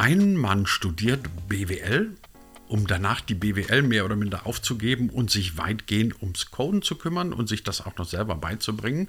Ein Mann studiert BWL, um danach die BWL mehr oder minder aufzugeben und sich weitgehend ums Coden zu kümmern und sich das auch noch selber beizubringen.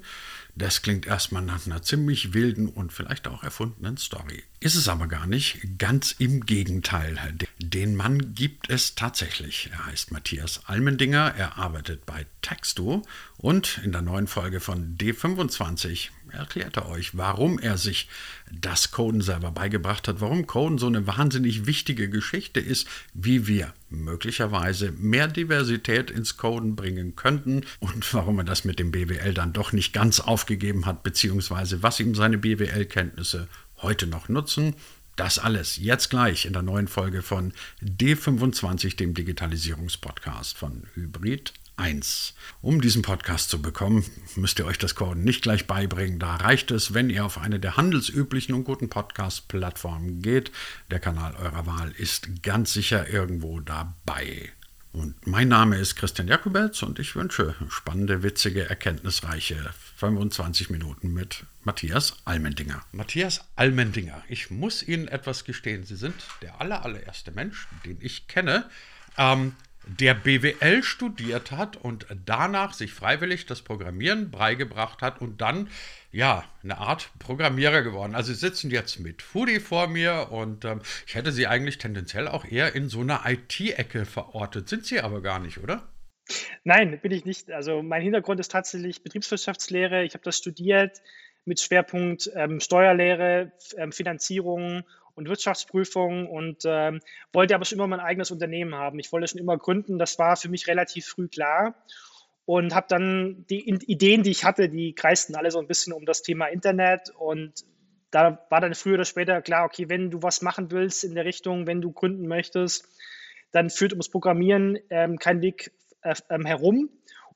Das klingt erstmal nach einer ziemlich wilden und vielleicht auch erfundenen Story. Ist es aber gar nicht, ganz im Gegenteil. Den Mann gibt es tatsächlich. Er heißt Matthias Almendinger, er arbeitet bei Texto und in der neuen Folge von D25 erklärt er euch, warum er sich das Coden selber beigebracht hat, warum Coden so eine wahnsinnig wichtige Geschichte ist, wie wir möglicherweise mehr Diversität ins Coden bringen könnten und warum er das mit dem BWL dann doch nicht ganz aufgegeben hat, beziehungsweise was ihm seine BWL-Kenntnisse heute noch nutzen. Das alles jetzt gleich in der neuen Folge von D25, dem Digitalisierungspodcast von Hybrid 1. Um diesen Podcast zu bekommen, müsst ihr euch das Coden nicht gleich beibringen. Da reicht es, wenn ihr auf eine der handelsüblichen und guten Podcast-Plattformen geht. Der Kanal eurer Wahl ist ganz sicher irgendwo dabei. Und mein Name ist Christian Jakobetz und ich wünsche spannende, witzige, erkenntnisreiche 25 Minuten mit Matthias Almendinger. Matthias Almendinger, ich muss Ihnen etwas gestehen. Sie sind der aller, allererste Mensch, den ich kenne, ähm, der BWL studiert hat und danach sich freiwillig das Programmieren beigebracht hat und dann ja eine Art Programmierer geworden. Also sie sitzen jetzt mit Foodie vor mir und ähm, ich hätte sie eigentlich tendenziell auch eher in so einer IT-Ecke verortet. Sind sie aber gar nicht, oder? Nein, bin ich nicht. Also mein Hintergrund ist tatsächlich Betriebswirtschaftslehre. Ich habe das studiert mit Schwerpunkt ähm, Steuerlehre, ähm, Finanzierung und Wirtschaftsprüfung und ähm, wollte aber schon immer mein eigenes Unternehmen haben. Ich wollte schon immer gründen. Das war für mich relativ früh klar und habe dann die Ideen, die ich hatte, die kreisten alle so ein bisschen um das Thema Internet und da war dann früher oder später klar, okay, wenn du was machen willst in der Richtung, wenn du gründen möchtest, dann führt ums Programmieren ähm, kein Weg äh, ähm, herum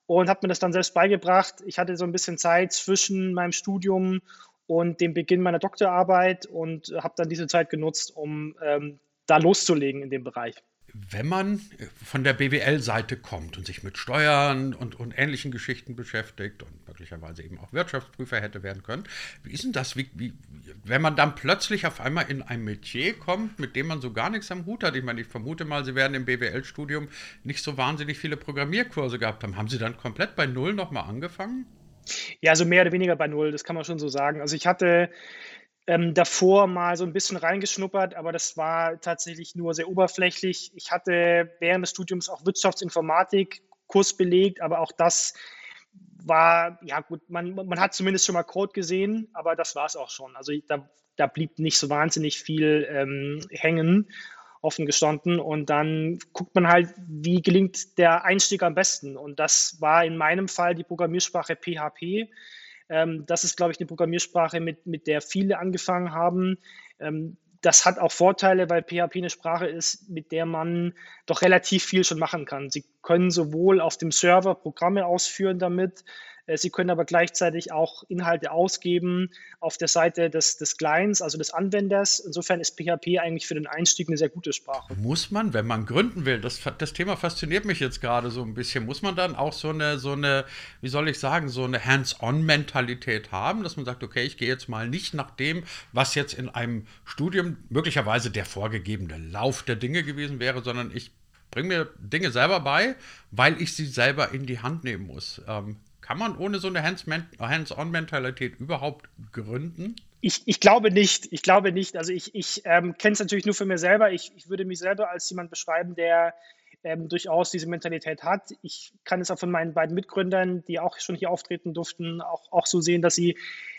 und habe mir das dann selbst beigebracht. Ich hatte so ein bisschen Zeit zwischen meinem Studium und dem Beginn meiner Doktorarbeit und habe dann diese Zeit genutzt, um ähm, da loszulegen in dem Bereich. Wenn man äh, von der BWL-Seite kommt und sich mit Steuern und, und, ähnlichen Geschichten beschäftigt und möglicherweise eben auch Wirtschaftsprüfer hätte werden können, wie ist denn das, wie, wie, wenn man dann plötzlich auf einmal in ein Metier kommt, mit dem man so gar nichts am Hut hat? Ich meine, ich vermute mal, Sie werden im BWL-Studium nicht so wahnsinnig viele Programmierkurse gehabt haben. Haben Sie dann komplett bei Null nochmal angefangen? Ja, also mehr oder weniger bei Null, das kann man schon so sagen. Also ich hatte ähm, davor mal so ein bisschen reingeschnuppert, aber das war tatsächlich nur sehr oberflächlich. Ich hatte während des Studiums auch Wirtschaftsinformatik Kurs belegt, aber auch das war, ja gut, man, man hat zumindest schon mal Code gesehen, aber das war es auch schon. Also da, da blieb nicht so wahnsinnig viel ähm, hängen offen gestanden. Und dann guckt man halt, wie gelingt der Einstieg am besten. Und das war in meinem Fall die Programmiersprache PHP. Ähm, das ist, glaube ich, eine Programmiersprache, mit, mit der viele angefangen haben. Ähm, das hat auch Vorteile, weil PHP eine Sprache ist, mit der man doch relativ viel schon machen kann. Sie können sowohl auf dem Server Programme ausführen damit, Sie können aber gleichzeitig auch Inhalte ausgeben auf der Seite des, des Clients, also des Anwenders. Insofern ist PHP eigentlich für den Einstieg eine sehr gute Sprache. Muss man, wenn man gründen will, das, das Thema fasziniert mich jetzt gerade so ein bisschen, muss man dann auch so eine, so eine, wie soll ich sagen, so eine Hands-on-Mentalität haben, dass man sagt, okay, ich gehe jetzt mal nicht nach dem, was jetzt in einem Studium möglicherweise der vorgegebene Lauf der Dinge gewesen wäre, sondern ich bringe mir Dinge selber bei, weil ich sie selber in die Hand nehmen muss. Ähm, kann man ohne so eine Hands-on-Mentalität überhaupt gründen? Ich, ich, glaube nicht. Ich glaube nicht. Also ich, ich ähm, kenne es natürlich nur für mich selber. Ich, ich, würde mich selber als jemand beschreiben, der ähm, durchaus diese Mentalität hat. Ich kann es auch von meinen beiden Mitgründern, die auch schon hier auftreten durften, auch, auch so sehen, dass sie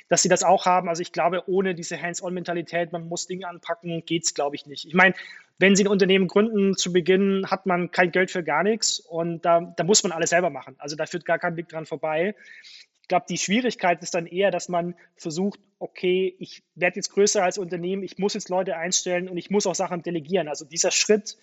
dass sie das auch haben. Also ich glaube, ohne diese Hands-on-Mentalität, man muss Dinge anpacken, geht es, glaube ich, nicht. Ich meine, wenn Sie ein Unternehmen gründen, zu Beginn hat man kein Geld für gar nichts und da, da muss man alles selber machen. Also da führt gar kein Weg dran vorbei. Ich glaube, die Schwierigkeit ist dann eher, dass man versucht, okay, ich werde jetzt größer als Unternehmen, ich muss jetzt Leute einstellen und ich muss auch Sachen delegieren. Also dieser Schritt,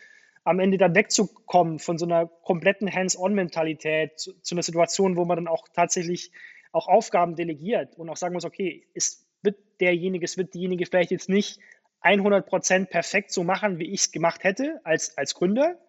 am Ende dann wegzukommen von so einer kompletten Hands-on-Mentalität zu, zu, einer Situation, wo man dann auch tatsächlich auch Aufgaben delegiert und auch sagen muss, okay, es wird derjenige, es wird diejenige vielleicht jetzt nicht 100 Prozent perfekt so machen, wie ich es gemacht hätte als, als Gründer,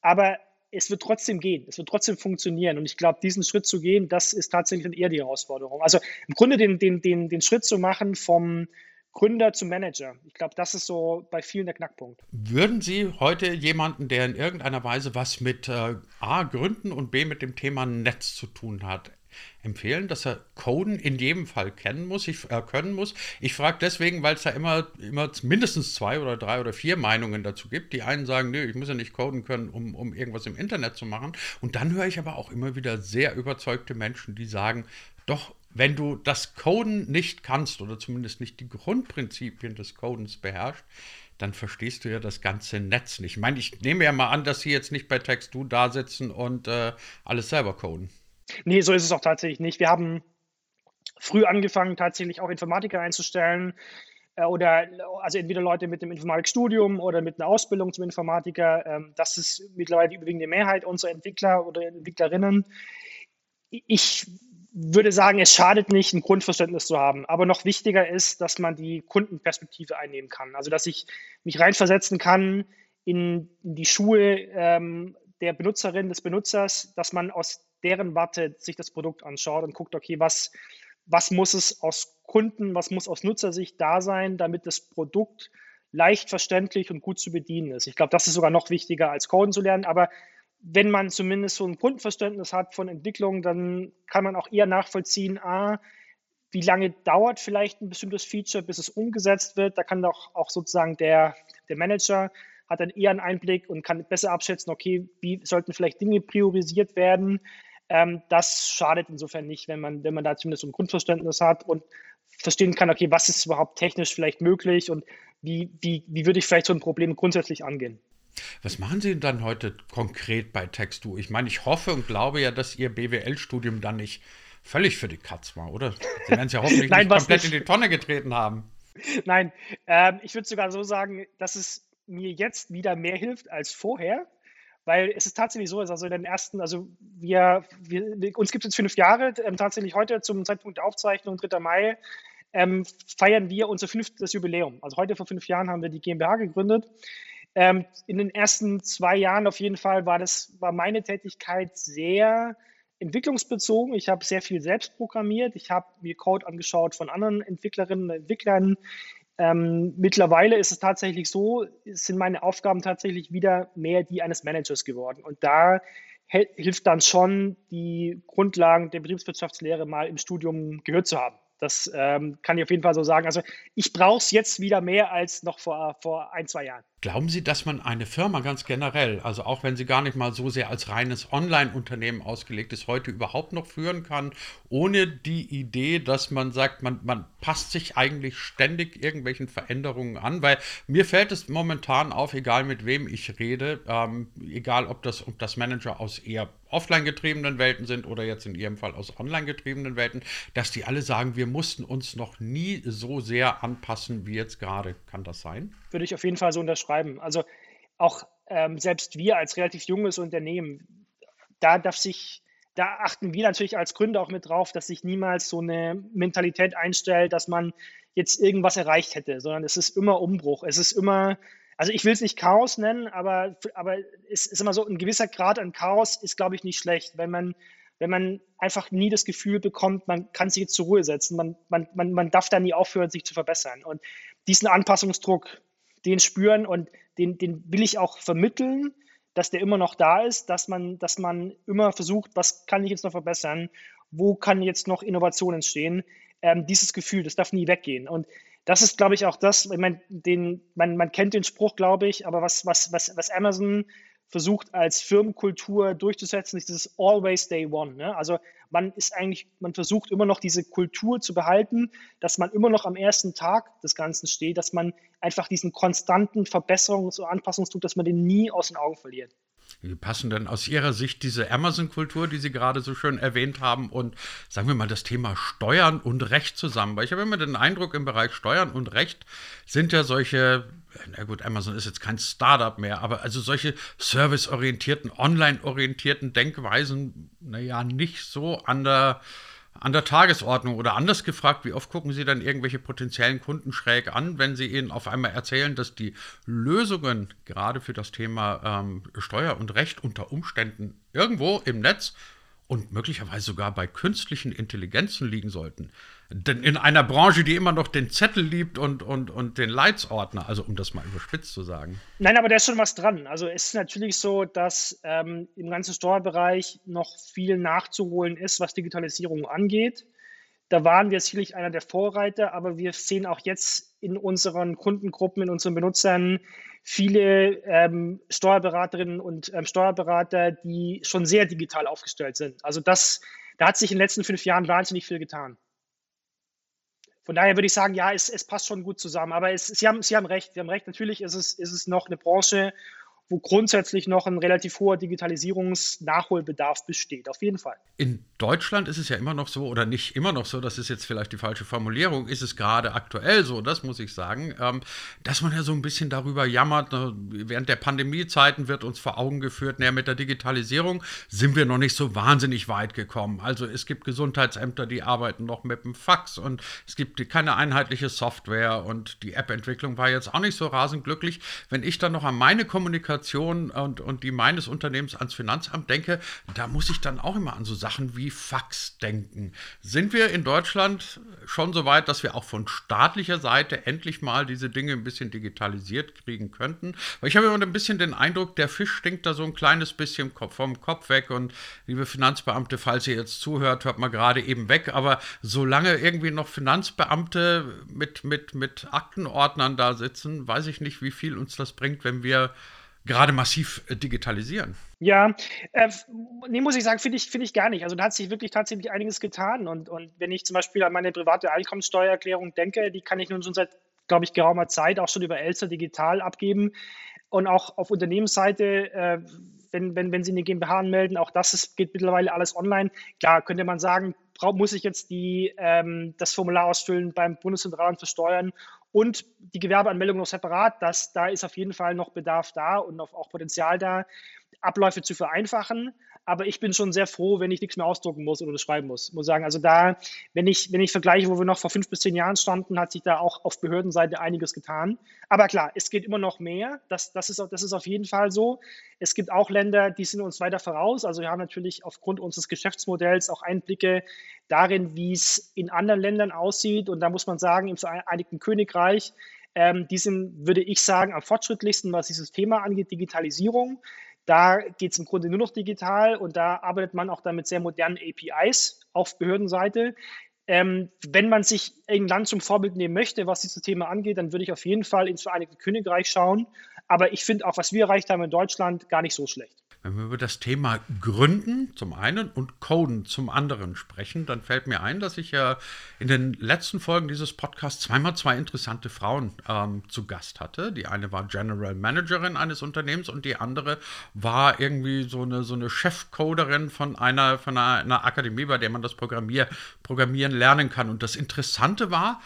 aber es wird trotzdem gehen, es wird trotzdem funktionieren. Und ich glaube, diesen Schritt zu gehen, das ist tatsächlich eher die Herausforderung. Also im Grunde den, den, den, den Schritt zu machen vom Gründer zum Manager. Ich glaube, das ist so bei vielen der Knackpunkt. Würden Sie heute jemanden, der in irgendeiner Weise was mit äh, A, Gründen und B, mit dem Thema Netz zu tun hat, empfehlen, dass er Coden in jedem Fall kennen muss, ich, äh, können muss. Ich frage deswegen, weil es da immer, immer mindestens zwei oder drei oder vier Meinungen dazu gibt. Die einen sagen, nö, ich muss ja nicht coden können, um, um irgendwas im Internet zu machen. Und dann höre ich aber auch immer wieder sehr überzeugte Menschen, die sagen, doch, wenn du das Coden nicht kannst oder zumindest nicht die Grundprinzipien des Codens beherrschst, dann verstehst du ja das ganze Netz nicht. Ich meine, ich nehme ja mal an, dass sie jetzt nicht bei Text2 da sitzen und äh, alles selber coden. Nee, so ist es auch tatsächlich nicht. Wir haben früh angefangen, tatsächlich auch Informatiker einzustellen äh, oder also entweder Leute mit dem Informatikstudium oder mit einer Ausbildung zum Informatiker. Ähm, das ist mittlerweile die überwiegende Mehrheit unserer Entwickler oder Entwicklerinnen. Ich würde sagen, es schadet nicht, ein Grundverständnis zu haben. Aber noch wichtiger ist, dass man die Kundenperspektive einnehmen kann. Also, dass ich mich reinversetzen kann in, in die Schuhe ähm, der Benutzerin, des Benutzers, dass man aus deren Warte sich das Produkt anschaut und guckt, okay, was, was muss es aus Kunden, was muss aus Nutzersicht da sein, damit das Produkt leicht verständlich und gut zu bedienen ist. Ich glaube, das ist sogar noch wichtiger als Coden zu lernen, aber wenn man zumindest so ein Grundverständnis hat von Entwicklung, dann kann man auch eher nachvollziehen, a, wie lange dauert vielleicht ein bestimmtes Feature, bis es umgesetzt wird. Da kann doch auch sozusagen der, der Manager hat dann eher einen Einblick und kann besser abschätzen, okay, wie sollten vielleicht Dinge priorisiert werden. Ähm, das schadet insofern nicht, wenn man, wenn man da zumindest so ein Grundverständnis hat und verstehen kann, okay, was ist überhaupt technisch vielleicht möglich und wie, wie, wie würde ich vielleicht so ein Problem grundsätzlich angehen. Was machen Sie dann heute konkret bei Textu? Ich meine, ich hoffe und glaube ja, dass Ihr BWL-Studium dann nicht völlig für die Katz war, oder? Sie werden es ja hoffentlich Nein, nicht komplett nicht. in die Tonne getreten haben. Nein, ähm, ich würde sogar so sagen, dass es mir jetzt wieder mehr hilft als vorher, weil es ist tatsächlich so, also in den ersten, also wir, wir uns gibt es jetzt fünf Jahre, ähm, tatsächlich heute zum Zeitpunkt der Aufzeichnung, 3. Mai, ähm, feiern wir unser fünftes Jubiläum. Also heute vor fünf Jahren haben wir die GmbH gegründet. Ähm, in den ersten zwei Jahren auf jeden Fall war das, war meine Tätigkeit sehr entwicklungsbezogen. Ich habe sehr viel selbst programmiert. Ich habe mir Code angeschaut von anderen Entwicklerinnen und Entwicklern. Ähm, mittlerweile ist es tatsächlich so, sind meine Aufgaben tatsächlich wieder mehr die eines Managers geworden. Und da hilft dann schon, die Grundlagen der Betriebswirtschaftslehre mal im Studium gehört zu haben. Das ähm, kann ich auf jeden Fall so sagen. Also ich brauche es jetzt wieder mehr als noch vor, vor ein, zwei Jahren. Glauben Sie, dass man eine Firma ganz generell, also auch wenn sie gar nicht mal so sehr als reines Online-Unternehmen ausgelegt ist, heute überhaupt noch führen kann, ohne die Idee, dass man sagt, man, man passt sich eigentlich ständig irgendwelchen Veränderungen an? Weil mir fällt es momentan auf, egal mit wem ich rede, ähm, egal ob das, ob das Manager aus eher offline getriebenen Welten sind oder jetzt in Ihrem Fall aus online getriebenen Welten, dass die alle sagen, wir mussten uns noch nie so sehr anpassen wie jetzt gerade. Kann das sein? Würde ich auf jeden Fall so unterschreiben. Also auch ähm, selbst wir als relativ junges Unternehmen, da darf sich, da achten wir natürlich als Gründer auch mit drauf, dass sich niemals so eine Mentalität einstellt, dass man jetzt irgendwas erreicht hätte, sondern es ist immer Umbruch. Es ist immer also ich will es nicht Chaos nennen, aber, aber es ist immer so, ein gewisser Grad an Chaos ist, glaube ich, nicht schlecht, wenn man, wenn man einfach nie das Gefühl bekommt, man kann sich jetzt zur Ruhe setzen, man, man, man, man darf da nie aufhören, sich zu verbessern. Und diesen Anpassungsdruck, den spüren und den, den will ich auch vermitteln, dass der immer noch da ist, dass man, dass man immer versucht, was kann ich jetzt noch verbessern, wo kann jetzt noch Innovation entstehen. Ähm, dieses Gefühl, das darf nie weggehen. Und das ist, glaube ich, auch das, ich meine, den, man, man kennt den Spruch, glaube ich, aber was, was, was, was Amazon versucht als Firmenkultur durchzusetzen, ist dieses Always Day One. Ne? Also man ist eigentlich, man versucht immer noch diese Kultur zu behalten, dass man immer noch am ersten Tag des Ganzen steht, dass man einfach diesen konstanten Verbesserungs- und Anpassungsdruck, dass man den nie aus den Augen verliert. Wie passen denn aus Ihrer Sicht diese Amazon-Kultur, die Sie gerade so schön erwähnt haben, und sagen wir mal das Thema Steuern und Recht zusammen? Weil ich habe immer den Eindruck, im Bereich Steuern und Recht sind ja solche, na gut, Amazon ist jetzt kein Startup mehr, aber also solche serviceorientierten, online-orientierten Denkweisen, naja, nicht so an der an der Tagesordnung oder anders gefragt, wie oft gucken Sie dann irgendwelche potenziellen Kunden schräg an, wenn Sie ihnen auf einmal erzählen, dass die Lösungen gerade für das Thema ähm, Steuer und Recht unter Umständen irgendwo im Netz und möglicherweise sogar bei künstlichen Intelligenzen liegen sollten. Denn in einer Branche, die immer noch den Zettel liebt und, und, und den Leitsordner, also um das mal überspitzt zu sagen. Nein, aber da ist schon was dran. Also es ist natürlich so, dass ähm, im ganzen Steuerbereich noch viel nachzuholen ist, was Digitalisierung angeht. Da waren wir sicherlich einer der Vorreiter, aber wir sehen auch jetzt in unseren Kundengruppen, in unseren Benutzern viele ähm, Steuerberaterinnen und ähm, Steuerberater, die schon sehr digital aufgestellt sind. Also das, da hat sich in den letzten fünf Jahren wahnsinnig viel getan. Von daher würde ich sagen, ja, es, es passt schon gut zusammen. Aber es, Sie, haben, Sie haben recht. Sie haben recht. Natürlich ist es, ist es noch eine Branche, wo grundsätzlich noch ein relativ hoher Digitalisierungsnachholbedarf besteht, auf jeden Fall. In Deutschland ist es ja immer noch so, oder nicht immer noch so, das ist jetzt vielleicht die falsche Formulierung, ist es gerade aktuell so, das muss ich sagen, ähm, dass man ja so ein bisschen darüber jammert, ne, während der Pandemiezeiten wird uns vor Augen geführt, naja, mit der Digitalisierung sind wir noch nicht so wahnsinnig weit gekommen. Also es gibt Gesundheitsämter, die arbeiten noch mit dem Fax und es gibt keine einheitliche Software und die App-Entwicklung war jetzt auch nicht so rasend glücklich. Wenn ich dann noch an meine Kommunikation Kommunikation und, und die meines Unternehmens ans Finanzamt denke, da muss ich dann auch immer an so Sachen wie Fax denken. Sind wir in Deutschland schon so weit, dass wir auch von staatlicher Seite endlich mal diese Dinge ein bisschen digitalisiert kriegen könnten? Weil ich habe immer ein bisschen den Eindruck, der Fisch stinkt da so ein kleines bisschen vom Kopf weg und liebe Finanzbeamte, falls ihr jetzt zuhört, hört mal gerade eben weg, aber solange irgendwie noch Finanzbeamte mit, mit, mit Aktenordnern da sitzen, weiß ich nicht, wie viel uns das bringt, wenn wir gerade massiv äh, digitalisieren. Ja, äh, nee, muss ich sagen, finde ich, find ich gar nicht. Also da hat sich wirklich tatsächlich einiges getan. Und, und wenn ich zum Beispiel an meine private Einkommenssteuererklärung denke, die kann ich nun schon seit, glaube ich, geraumer Zeit auch schon über Elster digital abgeben. Und auch auf Unternehmensseite, äh, wenn, wenn, wenn Sie eine GmbH anmelden, auch das ist, geht mittlerweile alles online. Klar, könnte man sagen, muss ich jetzt die, ähm, das Formular ausfüllen beim Bundeszentralamt für Steuern und die Gewerbeanmeldung noch separat. Das, da ist auf jeden Fall noch Bedarf da und auch Potenzial da, Abläufe zu vereinfachen aber ich bin schon sehr froh, wenn ich nichts mehr ausdrucken muss oder schreiben muss. Muss sagen, also da, wenn ich, wenn ich vergleiche, wo wir noch vor fünf bis zehn Jahren standen, hat sich da auch auf Behördenseite einiges getan. Aber klar, es geht immer noch mehr. Das, das, ist, das ist auf jeden Fall so. Es gibt auch Länder, die sind uns weiter voraus. Also wir haben natürlich aufgrund unseres Geschäftsmodells auch Einblicke darin, wie es in anderen Ländern aussieht. Und da muss man sagen, im Vereinigten Königreich, ähm, die sind, würde ich sagen, am fortschrittlichsten, was dieses Thema angeht, Digitalisierung. Da geht es im Grunde nur noch digital und da arbeitet man auch dann mit sehr modernen APIs auf Behördenseite. Ähm, wenn man sich ein Land zum Vorbild nehmen möchte, was dieses Thema angeht, dann würde ich auf jeden Fall ins Vereinigte Königreich schauen. Aber ich finde auch, was wir erreicht haben in Deutschland, gar nicht so schlecht. Wenn wir über das Thema Gründen zum einen und Coden zum anderen sprechen, dann fällt mir ein, dass ich ja in den letzten Folgen dieses Podcasts zweimal zwei interessante Frauen ähm, zu Gast hatte. Die eine war General Managerin eines Unternehmens und die andere war irgendwie so eine, so eine Chefcoderin von einer, von einer, einer Akademie, bei der man das Programmier, Programmieren lernen kann. Und das Interessante war,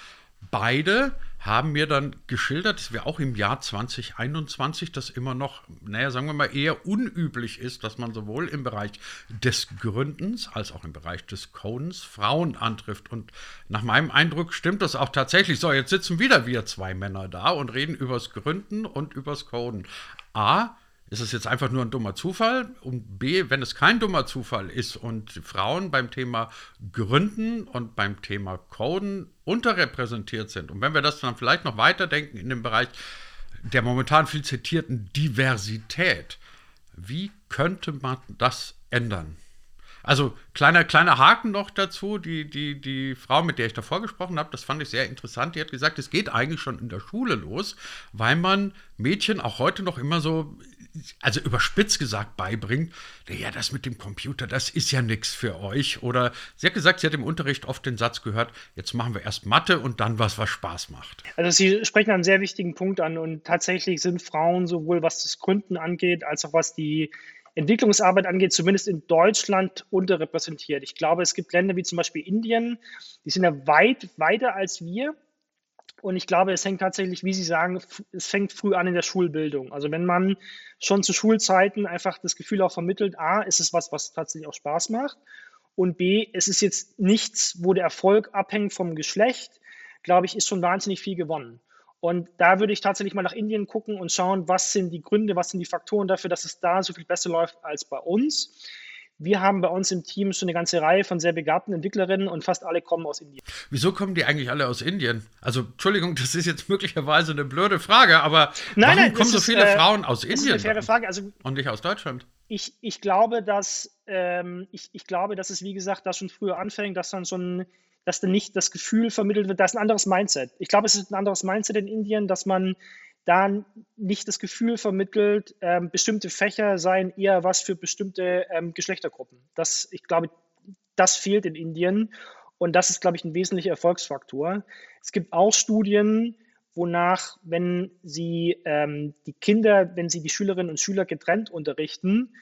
beide haben mir dann geschildert, dass wir auch im Jahr 2021 das immer noch, naja, sagen wir mal, eher unüblich ist, dass man sowohl im Bereich des Gründens als auch im Bereich des Codens Frauen antrifft. Und nach meinem Eindruck stimmt das auch tatsächlich. So, jetzt sitzen wieder wir zwei Männer da und reden übers Gründen und übers Coden. A, ist es jetzt einfach nur ein dummer Zufall? Und B, wenn es kein dummer Zufall ist und Frauen beim Thema Gründen und beim Thema Coden unterrepräsentiert sind und wenn wir das dann vielleicht noch weiterdenken in dem Bereich der momentan viel zitierten Diversität, wie könnte man das ändern? Also kleiner, kleiner Haken noch dazu, die, die, die Frau, mit der ich davor gesprochen habe, das fand ich sehr interessant, die hat gesagt, es geht eigentlich schon in der Schule los, weil man Mädchen auch heute noch immer so also überspitzt gesagt beibringt, ja, das mit dem Computer, das ist ja nichts für euch. Oder sie hat gesagt, sie hat im Unterricht oft den Satz gehört, jetzt machen wir erst Mathe und dann was, was Spaß macht. Also Sie sprechen einen sehr wichtigen Punkt an und tatsächlich sind Frauen sowohl was das Gründen angeht, als auch was die Entwicklungsarbeit angeht, zumindest in Deutschland unterrepräsentiert. Ich glaube, es gibt Länder wie zum Beispiel Indien, die sind ja weit weiter als wir und ich glaube, es hängt tatsächlich, wie Sie sagen, es fängt früh an in der Schulbildung. Also wenn man schon zu Schulzeiten einfach das Gefühl auch vermittelt, a, ist es was, was tatsächlich auch Spaß macht. Und b, es ist jetzt nichts, wo der Erfolg abhängt vom Geschlecht, glaube ich, ist schon wahnsinnig viel gewonnen. Und da würde ich tatsächlich mal nach Indien gucken und schauen, was sind die Gründe, was sind die Faktoren dafür, dass es da so viel besser läuft als bei uns. Wir haben bei uns im Team schon eine ganze Reihe von sehr begabten Entwicklerinnen und fast alle kommen aus Indien. Wieso kommen die eigentlich alle aus Indien? Also, Entschuldigung, das ist jetzt möglicherweise eine blöde Frage, aber nein, warum nein, kommen so ist, viele äh, Frauen aus Das Indien ist eine faire Frage. Also, und nicht aus Deutschland? ich, ich glaube, dass ähm, ich, ich glaube, dass es wie gesagt da schon früher anfängt, dass dann schon, dass dann nicht das Gefühl vermittelt wird, da ist ein anderes Mindset. Ich glaube, es ist ein anderes Mindset in Indien, dass man da nicht das Gefühl vermittelt, ähm, bestimmte Fächer seien eher was für bestimmte ähm, Geschlechtergruppen. Das, ich glaube, das fehlt in Indien und das ist, glaube ich, ein wesentlicher Erfolgsfaktor. Es gibt auch Studien, wonach, wenn Sie ähm, die Kinder, wenn Sie die Schülerinnen und Schüler getrennt unterrichten,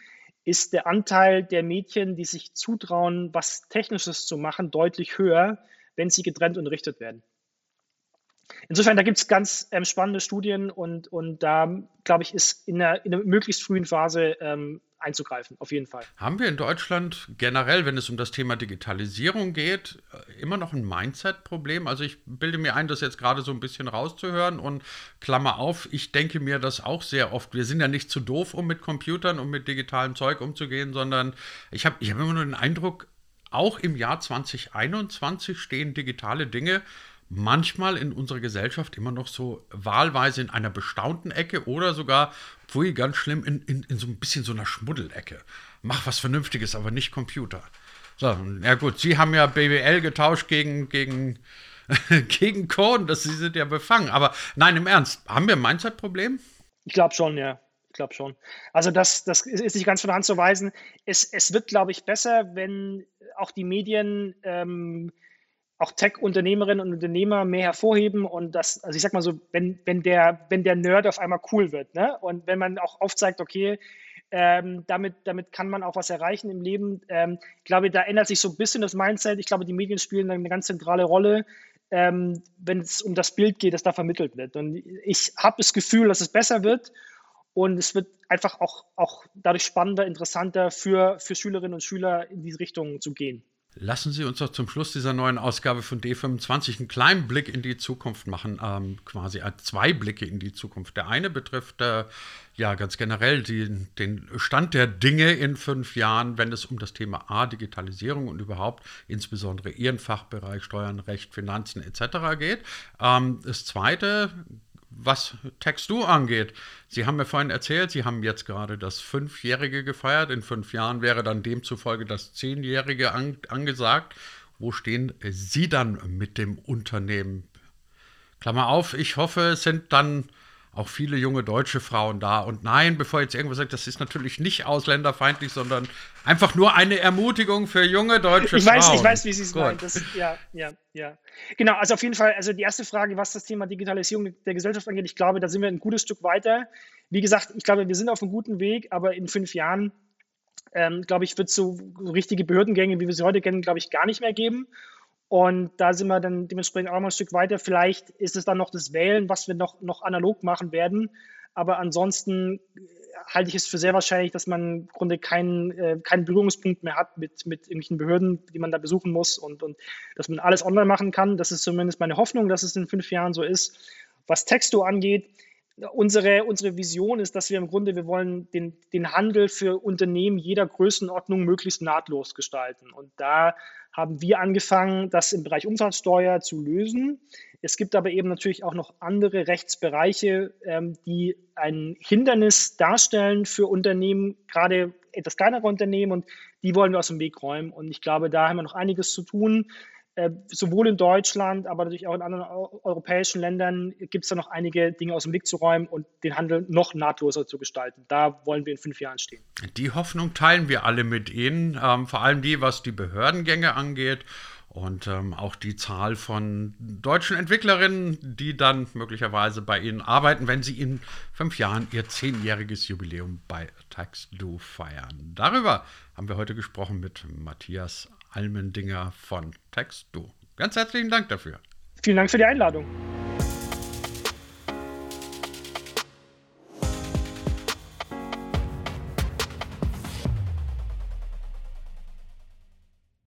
ist der Anteil der Mädchen, die sich zutrauen, was Technisches zu machen, deutlich höher, wenn sie getrennt unterrichtet werden. Insofern, da gibt es ganz ähm, spannende Studien und, und da, glaube ich, ist in einer, in einer möglichst frühen Phase ähm, einzugreifen, auf jeden Fall. Haben wir in Deutschland generell, wenn es um das Thema Digitalisierung geht, äh, immer noch ein Mindset-Problem? Also ich bilde mir ein, das jetzt gerade so ein bisschen rauszuhören und Klammer auf, ich denke mir das auch sehr oft. Wir sind ja nicht zu doof, um mit Computern und mit digitalem Zeug umzugehen, sondern ich habe ich hab immer nur den Eindruck, auch im Jahr 2021 stehen digitale Dinge manchmal in unserer Gesellschaft immer noch so wahlweise in einer bestaunten Ecke oder sogar, pfui, ganz schlimm, in, in, in so ein bisschen so einer Schmuddelecke. Mach was Vernünftiges, aber nicht Computer. So, ja gut, Sie haben ja BWL getauscht gegen, gegen, gegen Code, das, Sie sind ja befangen. Aber nein, im Ernst, haben wir ein Mindset-Problem? Ich glaube schon, ja. Ich glaube schon. Also das, das ist nicht ganz von der Hand zu weisen. Es, es wird, glaube ich, besser, wenn auch die Medien ähm, auch Tech-Unternehmerinnen und Unternehmer mehr hervorheben und das, also ich sag mal so, wenn, wenn, der, wenn der Nerd auf einmal cool wird, ne? Und wenn man auch aufzeigt, okay, ähm, damit, damit kann man auch was erreichen im Leben. Ähm, ich glaube, da ändert sich so ein bisschen das Mindset. Ich glaube, die Medien spielen eine ganz zentrale Rolle, ähm, wenn es um das Bild geht, das da vermittelt wird. Und ich habe das Gefühl, dass es besser wird und es wird einfach auch, auch dadurch spannender, interessanter für, für Schülerinnen und Schüler in diese Richtung zu gehen. Lassen Sie uns doch zum Schluss dieser neuen Ausgabe von D25 einen kleinen Blick in die Zukunft machen, ähm, quasi zwei Blicke in die Zukunft. Der eine betrifft äh, ja ganz generell die, den Stand der Dinge in fünf Jahren, wenn es um das Thema A, Digitalisierung und überhaupt insbesondere Ihren Fachbereich Steuern, Recht, Finanzen etc. geht. Ähm, das zweite was Text-Do angeht. Sie haben mir vorhin erzählt, Sie haben jetzt gerade das Fünfjährige gefeiert. In fünf Jahren wäre dann demzufolge das Zehnjährige an, angesagt. Wo stehen Sie dann mit dem Unternehmen? Klammer auf, ich hoffe, es sind dann auch viele junge deutsche Frauen da. Und nein, bevor jetzt irgendwas sagt, das ist natürlich nicht ausländerfeindlich, sondern einfach nur eine Ermutigung für junge deutsche ich Frauen. Weiß, ich weiß, wie Sie es meinen. Ja, ja, ja. Genau, also auf jeden Fall, also die erste Frage, was das Thema Digitalisierung der Gesellschaft angeht, ich glaube, da sind wir ein gutes Stück weiter. Wie gesagt, ich glaube, wir sind auf einem guten Weg, aber in fünf Jahren, ähm, glaube ich, wird es so richtige Behördengänge, wie wir sie heute kennen, glaube ich, gar nicht mehr geben. Und da sind wir dann dementsprechend auch mal ein Stück weiter. Vielleicht ist es dann noch das Wählen, was wir noch, noch analog machen werden. Aber ansonsten äh, halte ich es für sehr wahrscheinlich, dass man im Grunde keinen, äh, keinen Berührungspunkt mehr hat mit, mit irgendwelchen Behörden, die man da besuchen muss und, und dass man alles online machen kann. Das ist zumindest meine Hoffnung, dass es in fünf Jahren so ist. Was Texto angeht, unsere, unsere Vision ist, dass wir im Grunde, wir wollen den, den Handel für Unternehmen jeder Größenordnung möglichst nahtlos gestalten. Und da haben wir angefangen, das im Bereich Umsatzsteuer zu lösen. Es gibt aber eben natürlich auch noch andere Rechtsbereiche, ähm, die ein Hindernis darstellen für Unternehmen, gerade etwas kleinere Unternehmen, und die wollen wir aus dem Weg räumen. Und ich glaube, da haben wir noch einiges zu tun. Äh, sowohl in Deutschland, aber natürlich auch in anderen europäischen Ländern gibt es da noch einige Dinge aus dem Weg zu räumen und den Handel noch nahtloser zu gestalten. Da wollen wir in fünf Jahren stehen. Die Hoffnung teilen wir alle mit Ihnen, ähm, vor allem die, was die Behördengänge angeht und ähm, auch die Zahl von deutschen Entwicklerinnen, die dann möglicherweise bei Ihnen arbeiten, wenn Sie in fünf Jahren Ihr zehnjähriges Jubiläum bei TaxDo feiern. Darüber haben wir heute gesprochen mit Matthias Almendinger von TextDo. Ganz herzlichen Dank dafür. Vielen Dank für die Einladung.